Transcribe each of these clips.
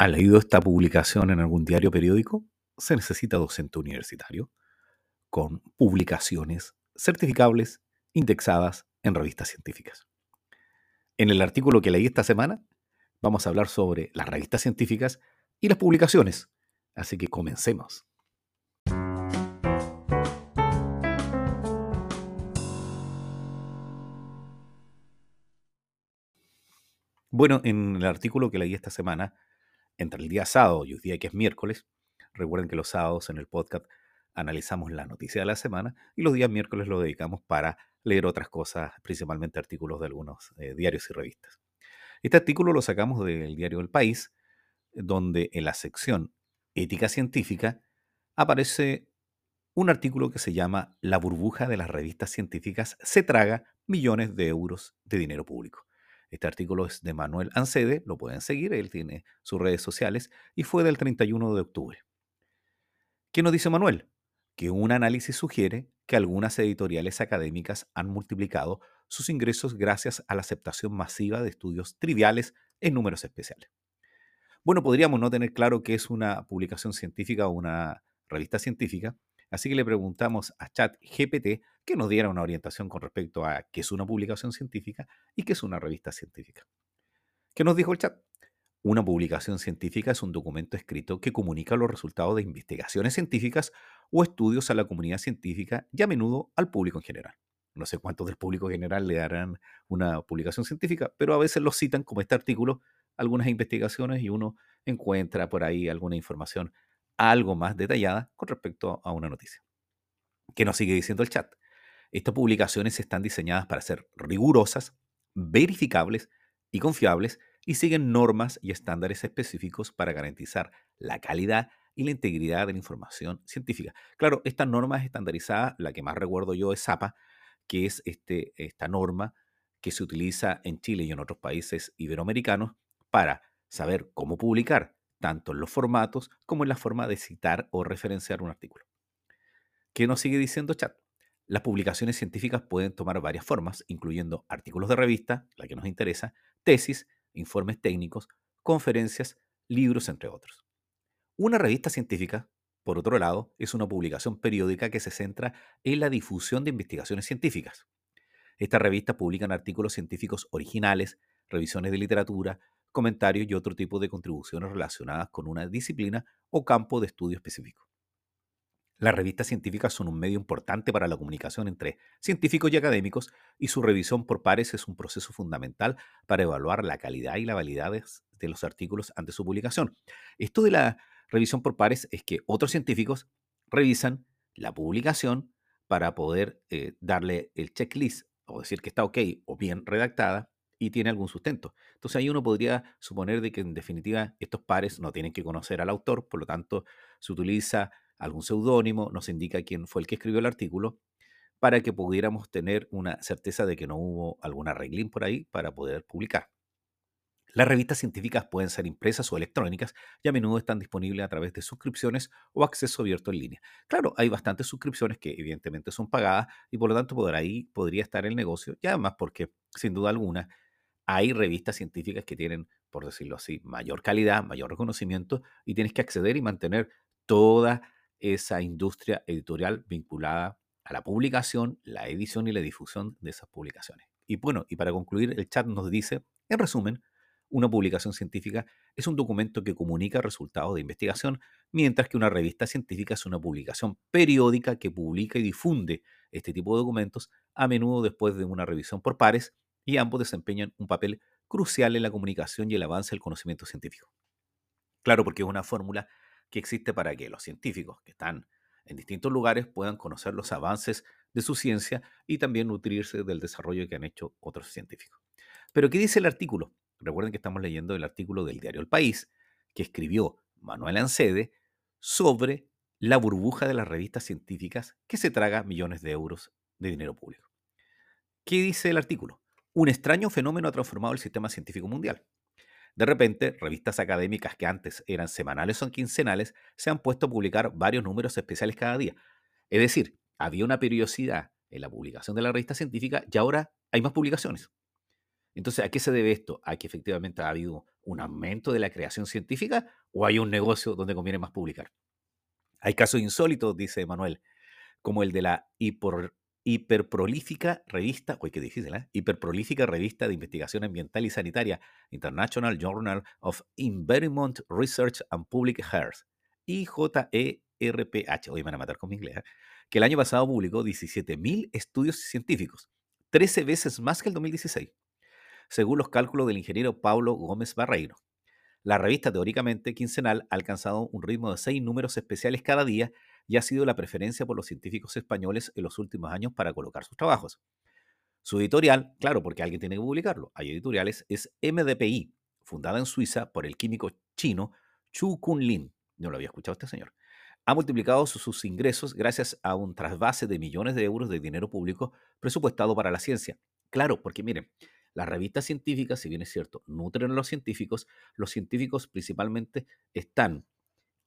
¿Ha leído esta publicación en algún diario periódico? Se necesita docente universitario con publicaciones certificables indexadas en revistas científicas. En el artículo que leí esta semana vamos a hablar sobre las revistas científicas y las publicaciones. Así que comencemos. Bueno, en el artículo que leí esta semana entre el día sábado y el día que es miércoles, recuerden que los sábados en el podcast analizamos la noticia de la semana y los días miércoles lo dedicamos para leer otras cosas, principalmente artículos de algunos eh, diarios y revistas. Este artículo lo sacamos del diario El País, donde en la sección Ética Científica aparece un artículo que se llama La burbuja de las revistas científicas se traga millones de euros de dinero público. Este artículo es de Manuel Ancede, lo pueden seguir, él tiene sus redes sociales y fue del 31 de octubre. ¿Qué nos dice Manuel? Que un análisis sugiere que algunas editoriales académicas han multiplicado sus ingresos gracias a la aceptación masiva de estudios triviales en números especiales. Bueno, podríamos no tener claro qué es una publicación científica o una revista científica, así que le preguntamos a ChatGPT que nos diera una orientación con respecto a qué es una publicación científica y qué es una revista científica. ¿Qué nos dijo el chat? Una publicación científica es un documento escrito que comunica los resultados de investigaciones científicas o estudios a la comunidad científica y a menudo al público en general. No sé cuántos del público general le darán una publicación científica, pero a veces lo citan como este artículo, algunas investigaciones y uno encuentra por ahí alguna información algo más detallada con respecto a una noticia. ¿Qué nos sigue diciendo el chat? Estas publicaciones están diseñadas para ser rigurosas, verificables y confiables y siguen normas y estándares específicos para garantizar la calidad y la integridad de la información científica. Claro, esta norma es estandarizada, la que más recuerdo yo es SAPA, que es este, esta norma que se utiliza en Chile y en otros países iberoamericanos para saber cómo publicar, tanto en los formatos como en la forma de citar o referenciar un artículo. ¿Qué nos sigue diciendo chat? Las publicaciones científicas pueden tomar varias formas, incluyendo artículos de revista, la que nos interesa, tesis, informes técnicos, conferencias, libros, entre otros. Una revista científica, por otro lado, es una publicación periódica que se centra en la difusión de investigaciones científicas. Estas revistas publican artículos científicos originales, revisiones de literatura, comentarios y otro tipo de contribuciones relacionadas con una disciplina o campo de estudio específico. Las revistas científicas son un medio importante para la comunicación entre científicos y académicos y su revisión por pares es un proceso fundamental para evaluar la calidad y la validez de los artículos ante su publicación. Esto de la revisión por pares es que otros científicos revisan la publicación para poder eh, darle el checklist o decir que está ok o bien redactada y tiene algún sustento. Entonces ahí uno podría suponer de que en definitiva estos pares no tienen que conocer al autor, por lo tanto se utiliza algún seudónimo, nos indica quién fue el que escribió el artículo, para que pudiéramos tener una certeza de que no hubo algún arreglín por ahí para poder publicar. Las revistas científicas pueden ser impresas o electrónicas y a menudo están disponibles a través de suscripciones o acceso abierto en línea. Claro, hay bastantes suscripciones que evidentemente son pagadas y por lo tanto por ahí podría estar el negocio y además porque sin duda alguna hay revistas científicas que tienen, por decirlo así, mayor calidad, mayor reconocimiento y tienes que acceder y mantener toda esa industria editorial vinculada a la publicación, la edición y la difusión de esas publicaciones. Y bueno, y para concluir, el chat nos dice, en resumen, una publicación científica es un documento que comunica resultados de investigación, mientras que una revista científica es una publicación periódica que publica y difunde este tipo de documentos, a menudo después de una revisión por pares, y ambos desempeñan un papel crucial en la comunicación y el avance del conocimiento científico. Claro, porque es una fórmula que existe para que los científicos que están en distintos lugares puedan conocer los avances de su ciencia y también nutrirse del desarrollo que han hecho otros científicos. Pero ¿qué dice el artículo? Recuerden que estamos leyendo el artículo del diario El País, que escribió Manuel Ancede sobre la burbuja de las revistas científicas que se traga millones de euros de dinero público. ¿Qué dice el artículo? Un extraño fenómeno ha transformado el sistema científico mundial. De repente, revistas académicas que antes eran semanales o quincenales se han puesto a publicar varios números especiales cada día. Es decir, había una periodicidad en la publicación de la revista científica y ahora hay más publicaciones. Entonces, ¿a qué se debe esto? ¿A que efectivamente ha habido un aumento de la creación científica o hay un negocio donde conviene más publicar? Hay casos insólitos, dice Manuel, como el de la hiperprolífica revista, uy, qué difícil, ¿eh? Hiperprolífica revista de investigación ambiental y sanitaria, International Journal of Environment Research and Public Health, IJERPH, hoy me van a matar con mi inglés, ¿eh? que el año pasado publicó 17.000 estudios científicos, 13 veces más que el 2016, según los cálculos del ingeniero Paulo Gómez Barreiro. La revista teóricamente quincenal ha alcanzado un ritmo de seis números especiales cada día y ha sido la preferencia por los científicos españoles en los últimos años para colocar sus trabajos. Su editorial, claro, porque alguien tiene que publicarlo, hay editoriales, es MDPI, fundada en Suiza por el químico chino Chu Kunlin. No lo había escuchado este señor. Ha multiplicado sus, ingresos gracias a un trasvase de millones de euros de dinero público presupuestado para la ciencia. Claro, porque miren, las revistas científicas, si bien es cierto, nutren a los científicos, los científicos principalmente están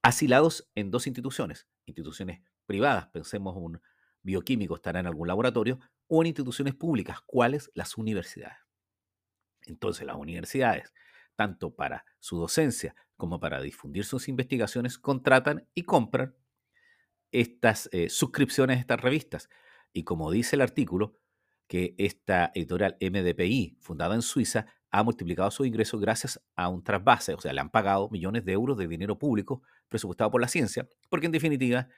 asilados en dos instituciones, instituciones privadas, pensemos un bioquímico estará en algún laboratorio, o en instituciones públicas, ¿cuáles? Las universidades. Entonces, las universidades, tanto para su docencia como para difundir sus investigaciones, contratan y compran estas eh, suscripciones a estas revistas. Y como dice el artículo, que esta editorial MDPI, fundada en Suiza, ha multiplicado sus ingresos gracias a un trasvase, o sea, le han pagado millones de euros de dinero público presupuestado por la ciencia, porque en definitiva,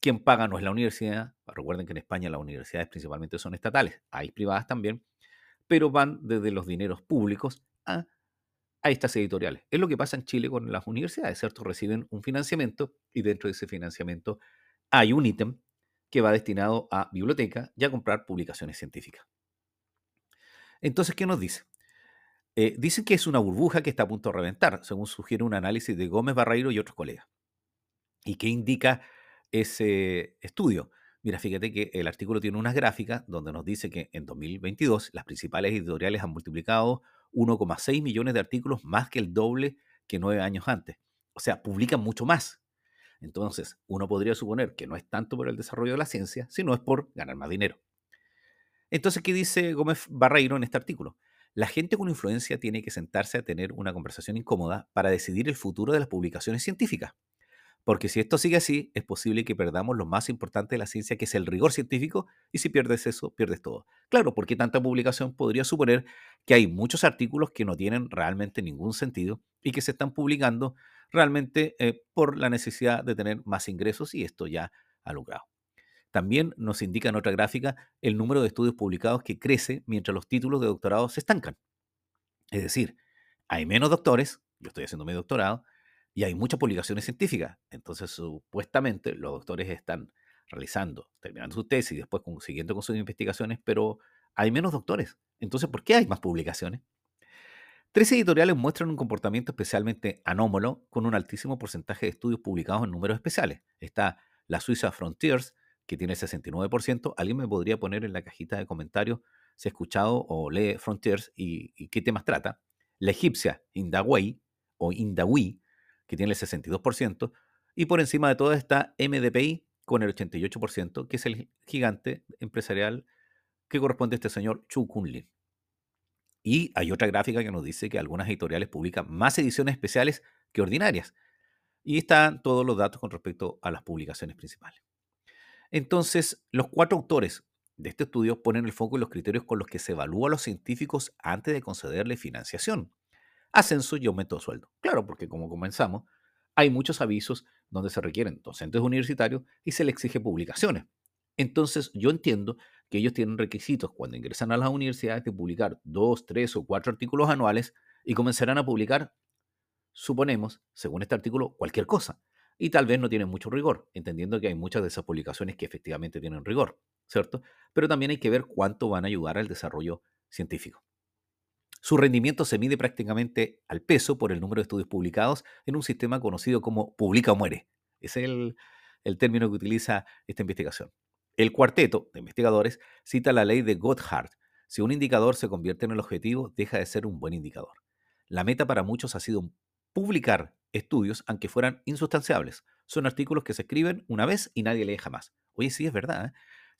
quien paga no es la universidad, recuerden que en España las universidades principalmente son estatales, hay privadas también, pero van desde los dineros públicos a, a estas editoriales. Es lo que pasa en Chile con las universidades, ¿cierto? Reciben un financiamiento y dentro de ese financiamiento hay un ítem que va destinado a biblioteca y a comprar publicaciones científicas. Entonces, ¿qué nos dice? Eh, dicen que es una burbuja que está a punto de reventar, según sugiere un análisis de Gómez Barreiro y otros colegas. ¿Y qué indica ese estudio? Mira, fíjate que el artículo tiene unas gráficas donde nos dice que en 2022 las principales editoriales han multiplicado 1,6 millones de artículos más que el doble que nueve años antes. O sea, publican mucho más. Entonces, uno podría suponer que no es tanto por el desarrollo de la ciencia, sino es por ganar más dinero. Entonces, ¿qué dice Gómez Barreiro en este artículo? La gente con influencia tiene que sentarse a tener una conversación incómoda para decidir el futuro de las publicaciones científicas. Porque si esto sigue así, es posible que perdamos lo más importante de la ciencia, que es el rigor científico, y si pierdes eso, pierdes todo. Claro, porque tanta publicación podría suponer que hay muchos artículos que no tienen realmente ningún sentido y que se están publicando realmente eh, por la necesidad de tener más ingresos y esto ya ha logrado. También nos indica en otra gráfica el número de estudios publicados que crece mientras los títulos de doctorado se estancan. Es decir, hay menos doctores, yo estoy haciendo mi doctorado, y hay muchas publicaciones científicas. Entonces, supuestamente, los doctores están realizando, terminando su tesis y después siguiendo con sus investigaciones, pero hay menos doctores. Entonces, ¿por qué hay más publicaciones? Tres editoriales muestran un comportamiento especialmente anómalo, con un altísimo porcentaje de estudios publicados en números especiales. Está la Suiza Frontiers, que tiene el 69%. ¿Alguien me podría poner en la cajita de comentarios si ha escuchado o lee Frontiers y, qué temas trata? La egipcia Indawei o Indawi, que tiene el 62%. Y por encima de todo está MDPI con el 88%, que es el gigante empresarial que corresponde a este señor Chu Kunlin. Y hay otra gráfica que nos dice que algunas editoriales publican más ediciones especiales que ordinarias. Y están todos los datos con respecto a las publicaciones principales. Entonces, los cuatro autores de este estudio ponen el foco en los criterios con los que se evalúa a los científicos antes de concederle financiación, ascenso y aumento de sueldo. Claro, porque como comenzamos, hay muchos avisos donde se requieren docentes universitarios y se les exige publicaciones. Entonces, yo entiendo que ellos tienen requisitos cuando ingresan a las universidades de publicar dos, tres o cuatro artículos anuales y comenzarán a publicar, suponemos, según este artículo, cualquier cosa. Y tal vez no tienen mucho rigor, entendiendo que hay muchas de esas publicaciones que efectivamente tienen rigor, ¿cierto? Pero también hay que ver cuánto van a ayudar al desarrollo científico. Su rendimiento se mide prácticamente al peso por el número de estudios publicados en un sistema conocido como publica o muere. Es el, el término que utiliza esta investigación. El cuarteto de investigadores cita la ley de Gotthard. Si un indicador se convierte en el objetivo, deja de ser un buen indicador. La meta para muchos ha sido publicar estudios, aunque fueran insustanciables. Son artículos que se escriben una vez y nadie lee jamás. Oye, sí, es verdad, ¿eh?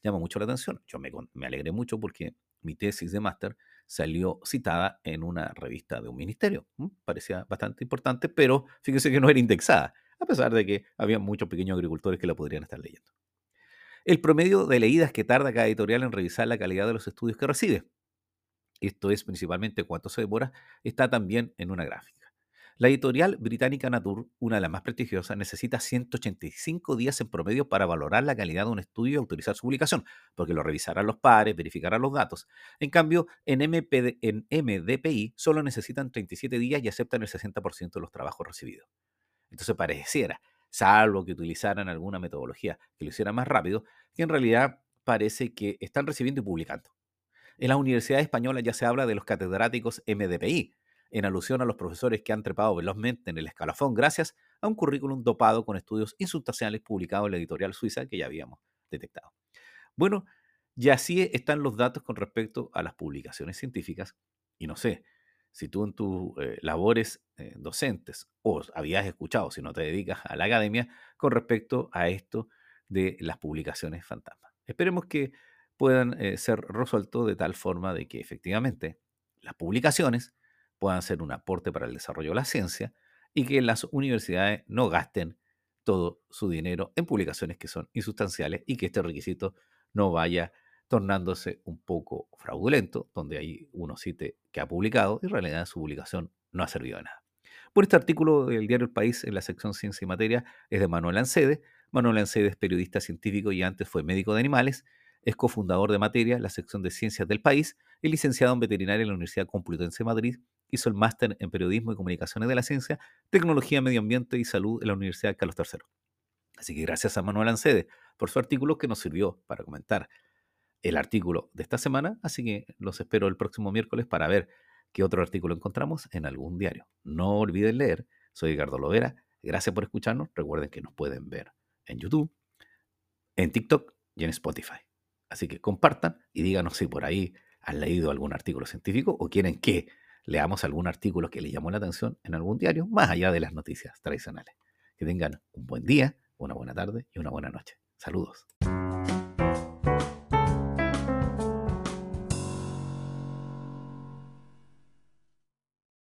llama mucho la atención. Yo me, alegré mucho porque mi tesis de máster salió citada en una revista de un ministerio. Parecía bastante importante, pero fíjense que no era indexada, a pesar de que había muchos pequeños agricultores que la podrían estar leyendo. El promedio de leídas que tarda cada editorial en revisar la calidad de los estudios que recibe. Esto es principalmente cuánto se demora, está también en una gráfica. La editorial británica Nature, una de las más prestigiosas, necesita 185 días en promedio para valorar la calidad de un estudio y autorizar su publicación, porque lo revisarán los pares, verificarán los datos. En cambio, en, en MDPI solo necesitan 37 días y aceptan el 60% de los trabajos recibidos. Entonces pareciera, salvo que utilizaran alguna metodología que lo hiciera más rápido, que en realidad parece que están recibiendo y publicando. En las universidades españolas ya se habla de los catedráticos MDPI, en alusión a los profesores que han trepado velozmente en el escalafón gracias a un currículum dopado con estudios insustanciales publicados en la editorial suiza que ya habíamos detectado. Bueno, ya así están los datos con respecto a las publicaciones científicas y no sé, si tú en tus eh, labores eh, docentes o habías escuchado, si no te dedicas a la academia, con respecto a esto de las publicaciones fantasmas. Esperemos que puedan eh, ser resueltos de tal forma de que efectivamente las publicaciones puedan ser un aporte para el desarrollo de la ciencia y que las universidades no gasten todo su dinero en publicaciones que son insustanciales y que este requisito no vaya tornándose un poco fraudulento, donde hay uno cite que ha publicado y en realidad su publicación no ha servido de nada. Por este artículo del diario El País en la sección Ciencia y Materia es de Manuel Ancede. Manuel Ancede es periodista científico y antes fue médico de animales es cofundador de Materia, la sección de Ciencias del país, y licenciado en veterinaria en la Universidad Complutense de Madrid. Hizo el máster en Periodismo y Comunicaciones de la Ciencia, Tecnología, Medio Ambiente y Salud en la Universidad Carlos III. Así que gracias a Manuel Ancede por su artículo que nos sirvió para comentar el artículo de esta semana. Así que los espero el próximo miércoles para ver qué otro artículo encontramos en algún diario. No olviden leer. Soy Edgardo Lovera. Gracias por escucharnos. Recuerden que nos pueden ver en YouTube, en TikTok y en Spotify. Así que compartan y díganos si por ahí han leído algún artículo científico o quieren que leamos algún artículo que les llamó la atención en algún diario, más allá de las noticias tradicionales. Que tengan un buen día, una buena tarde y una buena noche. Saludos.